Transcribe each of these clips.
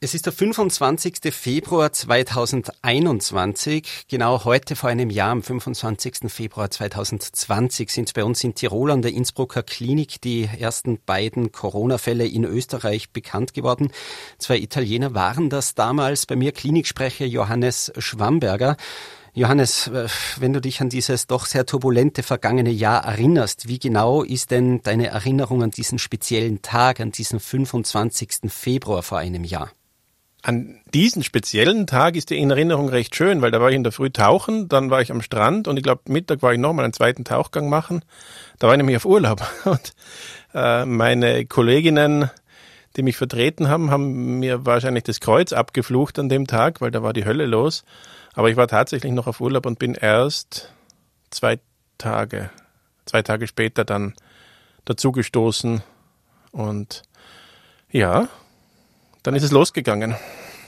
Es ist der 25. Februar 2021. Genau heute vor einem Jahr, am 25. Februar 2020, sind bei uns in Tirol an der Innsbrucker Klinik die ersten beiden Corona-Fälle in Österreich bekannt geworden. Zwei Italiener waren das damals. Bei mir Kliniksprecher Johannes Schwamberger. Johannes, äh, wenn du dich an dieses doch sehr turbulente vergangene Jahr erinnerst, wie genau ist denn deine Erinnerung an diesen speziellen Tag, an diesen 25. Februar vor einem Jahr? An diesen speziellen Tag ist die in Erinnerung recht schön, weil da war ich in der Früh tauchen, dann war ich am Strand und ich glaube Mittag war ich nochmal einen zweiten Tauchgang machen. Da war ich nämlich auf Urlaub und äh, meine Kolleginnen, die mich vertreten haben, haben mir wahrscheinlich das Kreuz abgeflucht an dem Tag, weil da war die Hölle los. Aber ich war tatsächlich noch auf Urlaub und bin erst zwei Tage, zwei Tage später dann dazugestoßen und ja, dann ist es losgegangen.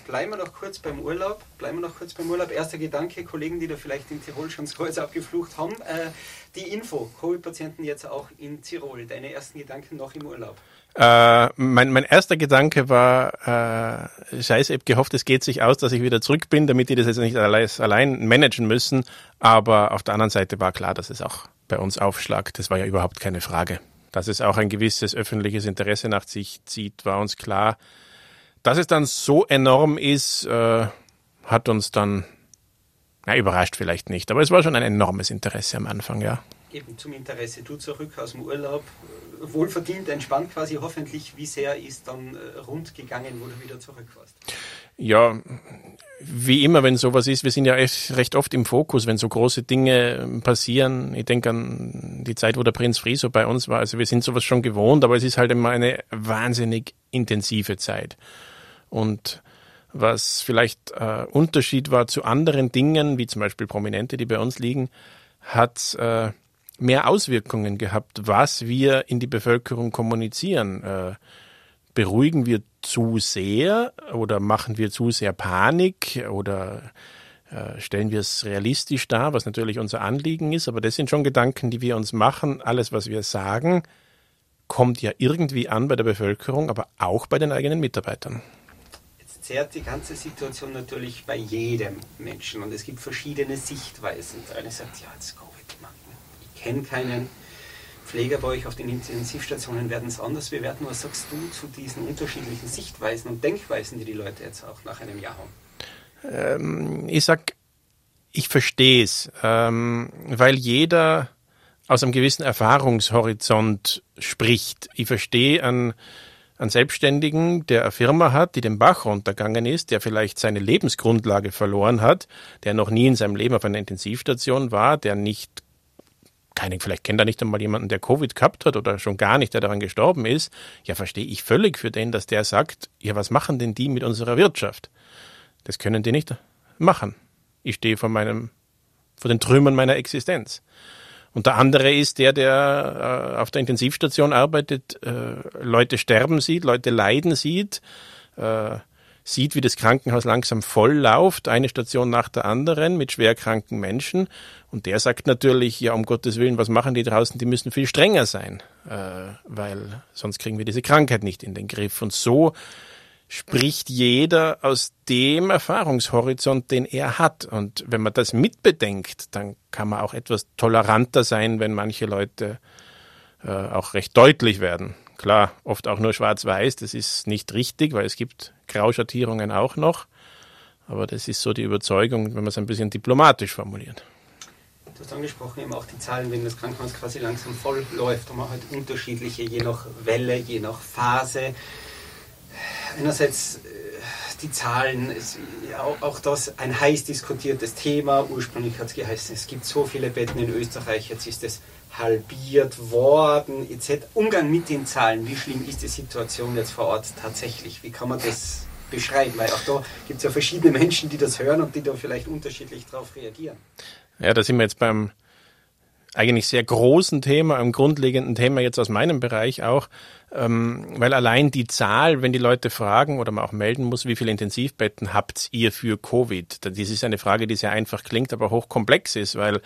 Bleiben wir noch kurz beim Urlaub. Bleiben wir noch kurz beim Urlaub. Erster Gedanke, Kollegen, die da vielleicht in Tirol schon das Kreuz abgeflucht haben. Äh, die Info, Covid-Patienten jetzt auch in Tirol. Deine ersten Gedanken noch im Urlaub? Äh, mein, mein erster Gedanke war, äh, scheiße, ich habe gehofft, es geht sich aus, dass ich wieder zurück bin, damit die das jetzt nicht allein, allein managen müssen. Aber auf der anderen Seite war klar, dass es auch bei uns aufschlagt. Das war ja überhaupt keine Frage. Dass es auch ein gewisses öffentliches Interesse nach sich zieht, war uns klar. Dass es dann so enorm ist, äh, hat uns dann na, überrascht vielleicht nicht, aber es war schon ein enormes Interesse am Anfang, ja. Eben zum Interesse, du zurück aus dem Urlaub, wohlverdient, entspannt quasi, hoffentlich. Wie sehr ist dann äh, rund gegangen, wo du wieder zurück warst? Ja, wie immer, wenn sowas ist, wir sind ja echt recht oft im Fokus, wenn so große Dinge passieren. Ich denke an die Zeit, wo der Prinz Friso bei uns war. Also wir sind sowas schon gewohnt, aber es ist halt immer eine wahnsinnig intensive Zeit. Und was vielleicht äh, Unterschied war zu anderen Dingen, wie zum Beispiel Prominente, die bei uns liegen, hat äh, mehr Auswirkungen gehabt, was wir in die Bevölkerung kommunizieren. Äh, beruhigen wir zu sehr oder machen wir zu sehr Panik oder äh, stellen wir es realistisch dar, was natürlich unser Anliegen ist, aber das sind schon Gedanken, die wir uns machen. Alles, was wir sagen, kommt ja irgendwie an bei der Bevölkerung, aber auch bei den eigenen Mitarbeitern zerrt die ganze Situation natürlich bei jedem Menschen und es gibt verschiedene Sichtweisen. Der eine sagt, ja, jetzt Covid, ich kenne keinen Pfleger bei euch auf den Intensivstationen, werden es anders bewerten. Was sagst du zu diesen unterschiedlichen Sichtweisen und Denkweisen, die die Leute jetzt auch nach einem Jahr haben? Ähm, ich sag, ich verstehe es, ähm, weil jeder aus einem gewissen Erfahrungshorizont spricht. Ich verstehe an einen Selbstständigen, der eine Firma hat, die den Bach runtergegangen ist, der vielleicht seine Lebensgrundlage verloren hat, der noch nie in seinem Leben auf einer Intensivstation war, der nicht keine, vielleicht kennt er nicht einmal jemanden, der Covid gehabt hat oder schon gar nicht, der daran gestorben ist, ja, verstehe ich völlig für den, dass der sagt, ja, was machen denn die mit unserer Wirtschaft? Das können die nicht machen. Ich stehe vor meinem, vor den Trümmern meiner Existenz. Und der andere ist der, der äh, auf der Intensivstation arbeitet, äh, Leute sterben sieht, Leute leiden sieht, äh, sieht, wie das Krankenhaus langsam voll läuft, eine Station nach der anderen mit schwerkranken Menschen. Und der sagt natürlich, ja, um Gottes Willen, was machen die draußen? Die müssen viel strenger sein, äh, weil sonst kriegen wir diese Krankheit nicht in den Griff. Und so spricht jeder aus dem Erfahrungshorizont, den er hat. Und wenn man das mitbedenkt, dann kann man auch etwas toleranter sein, wenn manche Leute äh, auch recht deutlich werden. Klar, oft auch nur schwarz-weiß, das ist nicht richtig, weil es gibt Grauschattierungen auch noch. Aber das ist so die Überzeugung, wenn man es ein bisschen diplomatisch formuliert. Du hast angesprochen, eben auch die Zahlen, wenn das Krankenhaus quasi langsam voll läuft, und man halt unterschiedliche, je nach Welle, je nach Phase einerseits äh, die Zahlen, ist ja, auch das ein heiß diskutiertes Thema. Ursprünglich hat es geheißen, es gibt so viele Betten in Österreich, jetzt ist es halbiert worden, etc. Umgang mit den Zahlen, wie schlimm ist die Situation jetzt vor Ort tatsächlich? Wie kann man das beschreiben? Weil auch da gibt es ja verschiedene Menschen, die das hören und die da vielleicht unterschiedlich darauf reagieren. Ja, da sind wir jetzt beim eigentlich sehr großen Thema, einem grundlegenden Thema jetzt aus meinem Bereich auch, ähm, weil allein die Zahl, wenn die Leute fragen oder man auch melden muss, wie viele Intensivbetten habt ihr für Covid? Das ist eine Frage, die sehr einfach klingt, aber hochkomplex ist, weil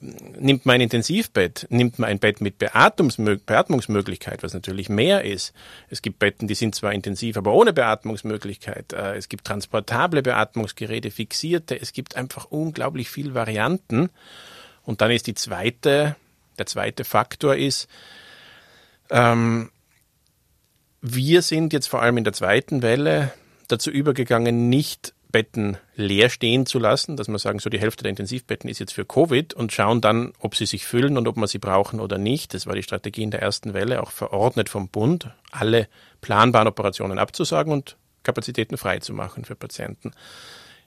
nimmt man ein Intensivbett, nimmt man ein Bett mit Beatmungsmöglichkeit, was natürlich mehr ist. Es gibt Betten, die sind zwar intensiv, aber ohne Beatmungsmöglichkeit. Äh, es gibt transportable Beatmungsgeräte, fixierte. Es gibt einfach unglaublich viele Varianten. Und dann ist die zweite, der zweite Faktor ist, ähm, wir sind jetzt vor allem in der zweiten Welle dazu übergegangen, nicht Betten leer stehen zu lassen, dass wir sagen, so die Hälfte der Intensivbetten ist jetzt für Covid und schauen dann, ob sie sich füllen und ob wir sie brauchen oder nicht. Das war die Strategie in der ersten Welle, auch verordnet vom Bund, alle planbaren Operationen abzusagen und Kapazitäten freizumachen für Patienten.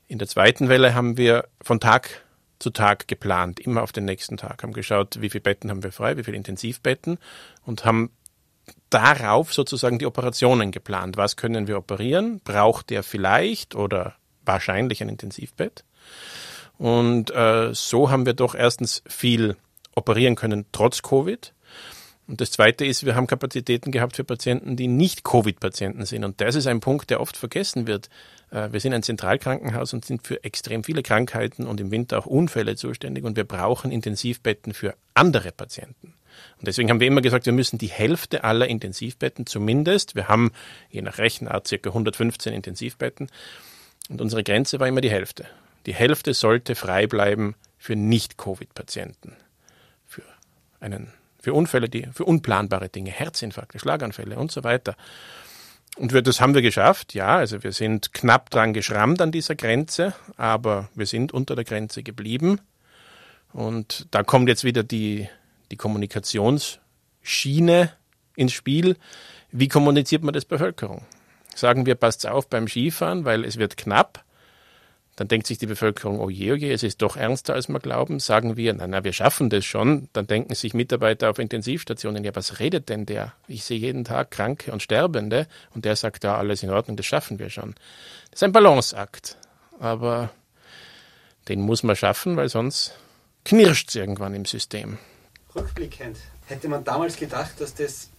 In der zweiten Welle haben wir von Tag zu Tag geplant, immer auf den nächsten Tag, haben geschaut, wie viele Betten haben wir frei, wie viele Intensivbetten und haben darauf sozusagen die Operationen geplant. Was können wir operieren? Braucht der vielleicht oder wahrscheinlich ein Intensivbett. Und äh, so haben wir doch erstens viel operieren können, trotz Covid. Und das Zweite ist, wir haben Kapazitäten gehabt für Patienten, die nicht Covid-Patienten sind. Und das ist ein Punkt, der oft vergessen wird. Äh, wir sind ein Zentralkrankenhaus und sind für extrem viele Krankheiten und im Winter auch Unfälle zuständig. Und wir brauchen Intensivbetten für andere Patienten. Und deswegen haben wir immer gesagt, wir müssen die Hälfte aller Intensivbetten zumindest, wir haben je nach Rechenart circa 115 Intensivbetten, und unsere Grenze war immer die Hälfte. Die Hälfte sollte frei bleiben für Nicht-Covid-Patienten. Für einen, für Unfälle, die, für unplanbare Dinge, Herzinfarkte, Schlaganfälle und so weiter. Und wir, das haben wir geschafft, ja. Also wir sind knapp dran geschrammt an dieser Grenze, aber wir sind unter der Grenze geblieben. Und da kommt jetzt wieder die, die Kommunikationsschiene ins Spiel. Wie kommuniziert man das Bevölkerung? sagen wir, passt auf beim Skifahren, weil es wird knapp. Dann denkt sich die Bevölkerung, oh je, oh je, es ist doch ernster, als wir glauben. Sagen wir, na, na, wir schaffen das schon. Dann denken sich Mitarbeiter auf Intensivstationen, ja, was redet denn der? Ich sehe jeden Tag Kranke und Sterbende und der sagt, ja, alles in Ordnung, das schaffen wir schon. Das ist ein Balanceakt. Aber den muss man schaffen, weil sonst knirscht es irgendwann im System. Rückblickend, hätte man damals gedacht, dass das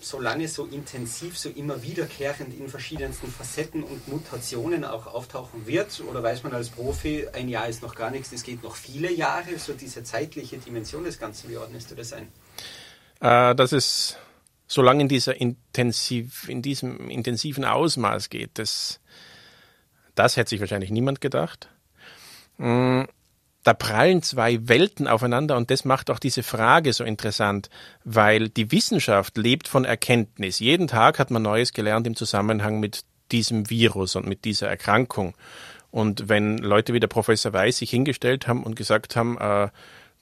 so lange, so intensiv, so immer wiederkehrend in verschiedensten Facetten und Mutationen auch auftauchen wird? Oder weiß man als Profi, ein Jahr ist noch gar nichts, es geht noch viele Jahre, so diese zeitliche Dimension des Ganzen, wie ordnest du das ein? Äh, dass es so lange in, dieser intensiv, in diesem intensiven Ausmaß geht, das, das hätte sich wahrscheinlich niemand gedacht. Da prallen zwei Welten aufeinander und das macht auch diese Frage so interessant, weil die Wissenschaft lebt von Erkenntnis. Jeden Tag hat man Neues gelernt im Zusammenhang mit diesem Virus und mit dieser Erkrankung. Und wenn Leute wie der Professor Weiß sich hingestellt haben und gesagt haben, äh,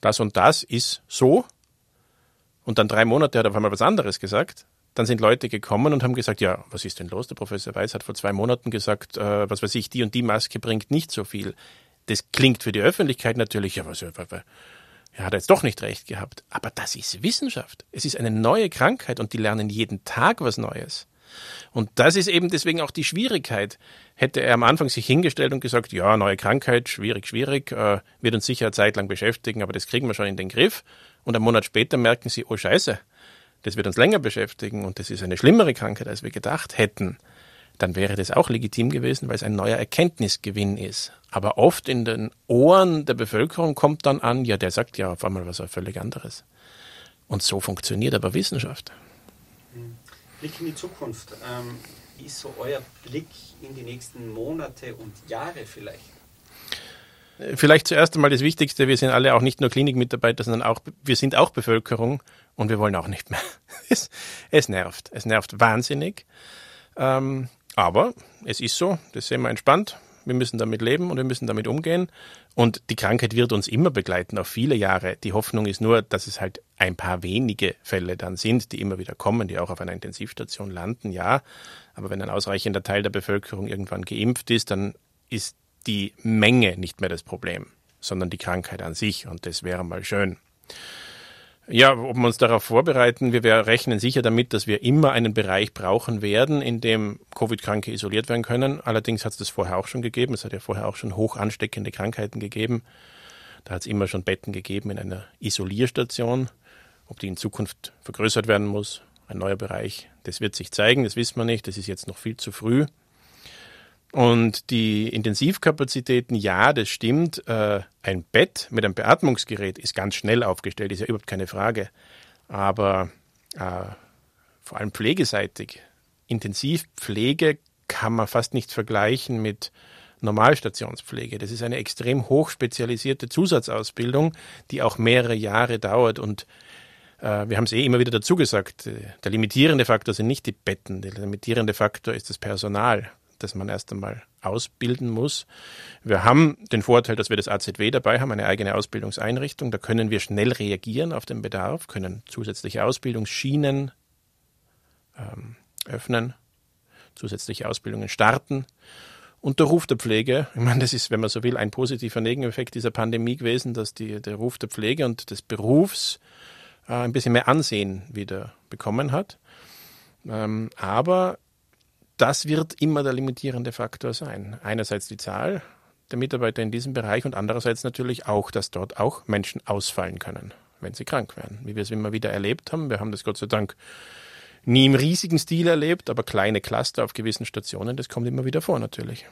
das und das ist so, und dann drei Monate hat er auf einmal was anderes gesagt, dann sind Leute gekommen und haben gesagt, ja, was ist denn los? Der Professor Weiß hat vor zwei Monaten gesagt, äh, was weiß ich, die und die Maske bringt nicht so viel. Das klingt für die Öffentlichkeit natürlich, ja, was, er hat jetzt doch nicht recht gehabt. Aber das ist Wissenschaft. Es ist eine neue Krankheit und die lernen jeden Tag was Neues. Und das ist eben deswegen auch die Schwierigkeit. Hätte er am Anfang sich hingestellt und gesagt, ja, neue Krankheit, schwierig, schwierig, äh, wird uns sicher eine Zeit lang beschäftigen, aber das kriegen wir schon in den Griff. Und einen Monat später merken sie, oh Scheiße, das wird uns länger beschäftigen und das ist eine schlimmere Krankheit, als wir gedacht hätten dann wäre das auch legitim gewesen, weil es ein neuer Erkenntnisgewinn ist. Aber oft in den Ohren der Bevölkerung kommt dann an, ja, der sagt ja auf einmal was völlig anderes. Und so funktioniert aber Wissenschaft. Hm. Blick in die Zukunft. Ähm, wie ist so euer Blick in die nächsten Monate und Jahre vielleicht? Vielleicht zuerst einmal das Wichtigste, wir sind alle auch nicht nur Klinikmitarbeiter, sondern auch, wir sind auch Bevölkerung und wir wollen auch nicht mehr. es, es nervt. Es nervt wahnsinnig. Ähm, aber es ist so, das sehen wir entspannt. Wir müssen damit leben und wir müssen damit umgehen. Und die Krankheit wird uns immer begleiten, auf viele Jahre. Die Hoffnung ist nur, dass es halt ein paar wenige Fälle dann sind, die immer wieder kommen, die auch auf einer Intensivstation landen, ja. Aber wenn ein ausreichender Teil der Bevölkerung irgendwann geimpft ist, dann ist die Menge nicht mehr das Problem, sondern die Krankheit an sich. Und das wäre mal schön. Ja, ob wir uns darauf vorbereiten, wir rechnen sicher damit, dass wir immer einen Bereich brauchen werden, in dem Covid-Kranke isoliert werden können. Allerdings hat es das vorher auch schon gegeben. Es hat ja vorher auch schon hoch ansteckende Krankheiten gegeben. Da hat es immer schon Betten gegeben in einer Isolierstation. Ob die in Zukunft vergrößert werden muss, ein neuer Bereich, das wird sich zeigen, das wissen wir nicht. Das ist jetzt noch viel zu früh. Und die Intensivkapazitäten, ja, das stimmt. Äh, ein Bett mit einem Beatmungsgerät ist ganz schnell aufgestellt, ist ja überhaupt keine Frage. Aber äh, vor allem pflegeseitig, Intensivpflege kann man fast nicht vergleichen mit Normalstationspflege. Das ist eine extrem hochspezialisierte Zusatzausbildung, die auch mehrere Jahre dauert und äh, wir haben es eh immer wieder dazu gesagt, äh, der limitierende Faktor sind nicht die Betten, der limitierende Faktor ist das Personal das man erst einmal ausbilden muss. Wir haben den Vorteil, dass wir das AZW dabei haben, eine eigene Ausbildungseinrichtung. Da können wir schnell reagieren auf den Bedarf, können zusätzliche Ausbildungsschienen ähm, öffnen, zusätzliche Ausbildungen starten. Und der Ruf der Pflege, ich meine, das ist, wenn man so will, ein positiver Nebeneffekt dieser Pandemie gewesen, dass die, der Ruf der Pflege und des Berufs äh, ein bisschen mehr Ansehen wieder bekommen hat. Ähm, aber das wird immer der limitierende Faktor sein. Einerseits die Zahl der Mitarbeiter in diesem Bereich und andererseits natürlich auch, dass dort auch Menschen ausfallen können, wenn sie krank werden. Wie wir es immer wieder erlebt haben. Wir haben das Gott sei Dank nie im riesigen Stil erlebt, aber kleine Cluster auf gewissen Stationen, das kommt immer wieder vor natürlich.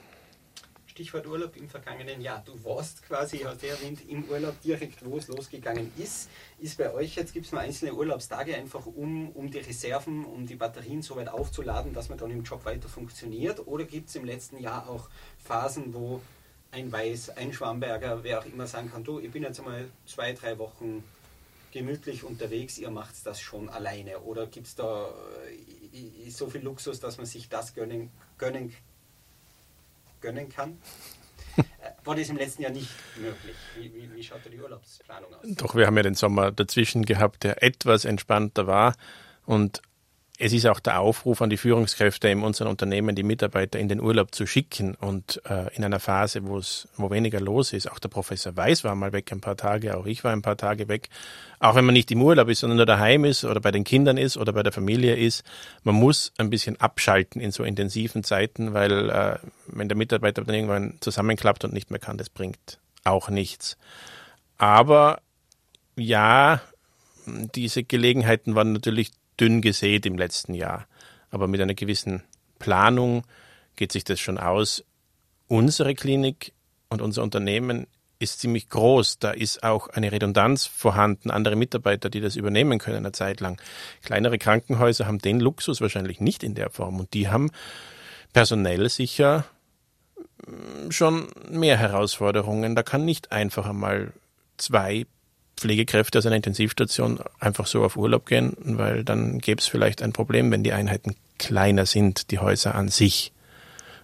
Stichwort Urlaub im vergangenen Jahr. Du warst quasi, hat er erwähnt, im Urlaub direkt, wo es losgegangen ist. Ist bei euch jetzt, gibt es nur einzelne Urlaubstage einfach, um, um die Reserven, um die Batterien so weit aufzuladen, dass man dann im Job weiter funktioniert? Oder gibt es im letzten Jahr auch Phasen, wo ein Weiß, ein Schwamberger, wer auch immer sagen kann, du, ich bin jetzt einmal zwei, drei Wochen gemütlich unterwegs, ihr macht das schon alleine? Oder gibt es da äh, so viel Luxus, dass man sich das gönnen, gönnen gönnen kann. War das im letzten Jahr nicht möglich? Wie, wie, wie schaut da die Urlaubsplanung aus? Doch, wir haben ja den Sommer dazwischen gehabt, der etwas entspannter war. Und es ist auch der Aufruf an die Führungskräfte in unseren Unternehmen, die Mitarbeiter in den Urlaub zu schicken und äh, in einer Phase, wo es, wo weniger los ist. Auch der Professor Weiß war mal weg ein paar Tage, auch ich war ein paar Tage weg. Auch wenn man nicht im Urlaub ist, sondern nur daheim ist oder bei den Kindern ist oder bei der Familie ist, man muss ein bisschen abschalten in so intensiven Zeiten, weil äh, wenn der Mitarbeiter dann irgendwann zusammenklappt und nicht mehr kann, das bringt auch nichts. Aber ja, diese Gelegenheiten waren natürlich dünn gesät im letzten Jahr. Aber mit einer gewissen Planung geht sich das schon aus. Unsere Klinik und unser Unternehmen ist ziemlich groß. Da ist auch eine Redundanz vorhanden, andere Mitarbeiter, die das übernehmen können eine Zeit lang. Kleinere Krankenhäuser haben den Luxus wahrscheinlich nicht in der Form und die haben personell sicher mm, schon mehr Herausforderungen. Da kann nicht einfach einmal zwei Pflegekräfte aus einer Intensivstation einfach so auf Urlaub gehen, weil dann gäbe es vielleicht ein Problem, wenn die Einheiten kleiner sind, die Häuser an sich.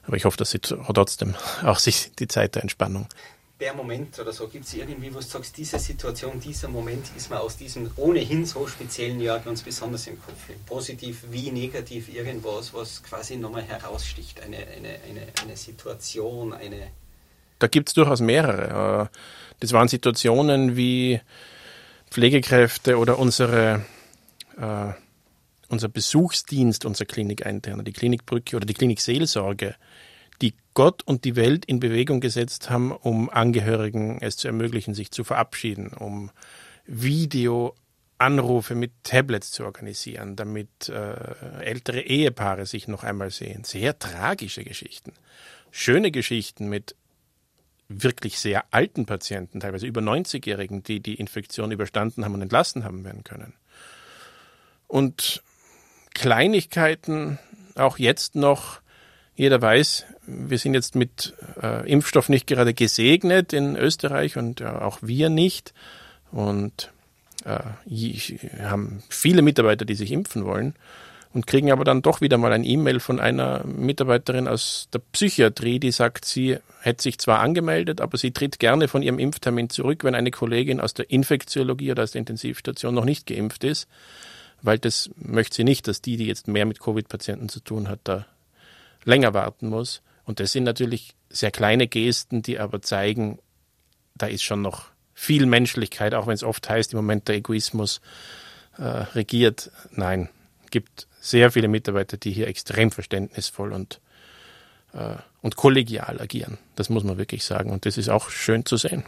Aber ich hoffe, dass sie trotzdem auch sich die Zeit der Entspannung. Der Moment oder so, gibt es irgendwie, wo du sagst, diese Situation, dieser Moment ist mir aus diesem ohnehin so speziellen Jahr ganz besonders im Kopf. Positiv wie negativ irgendwas, was quasi nochmal heraussticht. Eine, eine, eine, eine Situation, eine. Da gibt es durchaus mehrere. Äh, das waren Situationen wie Pflegekräfte oder unsere, äh, unser Besuchsdienst, unser Klinikeinterne, die Klinikbrücke oder die Klinikseelsorge, die Gott und die Welt in Bewegung gesetzt haben, um Angehörigen es zu ermöglichen, sich zu verabschieden, um Videoanrufe mit Tablets zu organisieren, damit äh, ältere Ehepaare sich noch einmal sehen. Sehr tragische Geschichten. Schöne Geschichten mit wirklich sehr alten Patienten, teilweise über 90-Jährigen, die die Infektion überstanden haben und entlassen haben werden können. Und Kleinigkeiten, auch jetzt noch, jeder weiß, wir sind jetzt mit äh, Impfstoff nicht gerade gesegnet in Österreich und äh, auch wir nicht. Und äh, haben viele Mitarbeiter, die sich impfen wollen und kriegen aber dann doch wieder mal ein E-Mail von einer Mitarbeiterin aus der Psychiatrie, die sagt, sie hätte sich zwar angemeldet, aber sie tritt gerne von ihrem Impftermin zurück, wenn eine Kollegin aus der Infektiologie oder aus der Intensivstation noch nicht geimpft ist, weil das möchte sie nicht, dass die, die jetzt mehr mit Covid-Patienten zu tun hat, da länger warten muss. Und das sind natürlich sehr kleine Gesten, die aber zeigen, da ist schon noch viel Menschlichkeit, auch wenn es oft heißt, im Moment der Egoismus äh, regiert. Nein, gibt sehr viele Mitarbeiter, die hier extrem verständnisvoll und, äh, und kollegial agieren. Das muss man wirklich sagen. Und das ist auch schön zu sehen.